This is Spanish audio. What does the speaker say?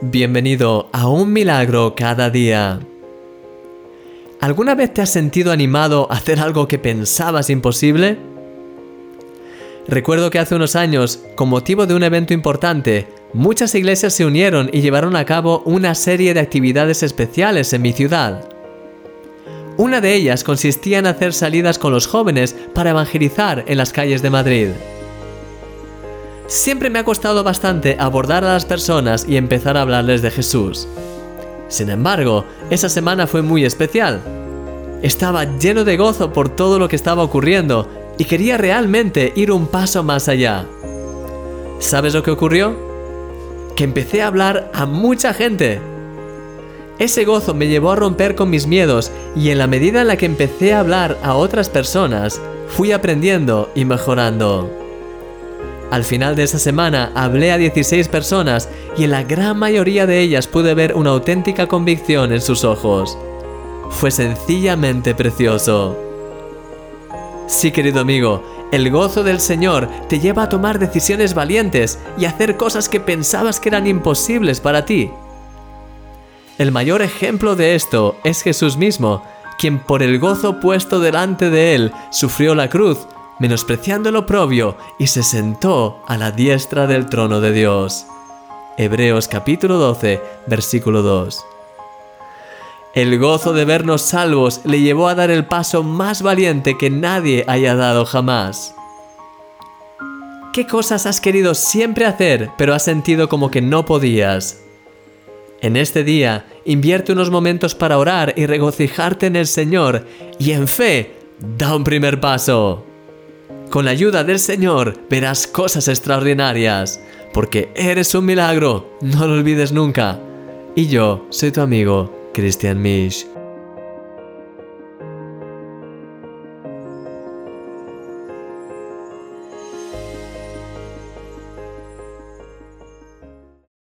Bienvenido a un milagro cada día. ¿Alguna vez te has sentido animado a hacer algo que pensabas imposible? Recuerdo que hace unos años, con motivo de un evento importante, muchas iglesias se unieron y llevaron a cabo una serie de actividades especiales en mi ciudad. Una de ellas consistía en hacer salidas con los jóvenes para evangelizar en las calles de Madrid. Siempre me ha costado bastante abordar a las personas y empezar a hablarles de Jesús. Sin embargo, esa semana fue muy especial. Estaba lleno de gozo por todo lo que estaba ocurriendo y quería realmente ir un paso más allá. ¿Sabes lo que ocurrió? Que empecé a hablar a mucha gente. Ese gozo me llevó a romper con mis miedos y en la medida en la que empecé a hablar a otras personas, fui aprendiendo y mejorando. Al final de esa semana hablé a 16 personas y en la gran mayoría de ellas pude ver una auténtica convicción en sus ojos. Fue sencillamente precioso. Sí, querido amigo, el gozo del Señor te lleva a tomar decisiones valientes y hacer cosas que pensabas que eran imposibles para ti. El mayor ejemplo de esto es Jesús mismo, quien por el gozo puesto delante de él sufrió la cruz menospreciando lo oprobio, y se sentó a la diestra del trono de Dios. Hebreos capítulo 12, versículo 2. El gozo de vernos salvos le llevó a dar el paso más valiente que nadie haya dado jamás. ¿Qué cosas has querido siempre hacer, pero has sentido como que no podías? En este día, invierte unos momentos para orar y regocijarte en el Señor, y en fe, da un primer paso. Con la ayuda del Señor verás cosas extraordinarias, porque eres un milagro, no lo olvides nunca. Y yo soy tu amigo, Christian Misch.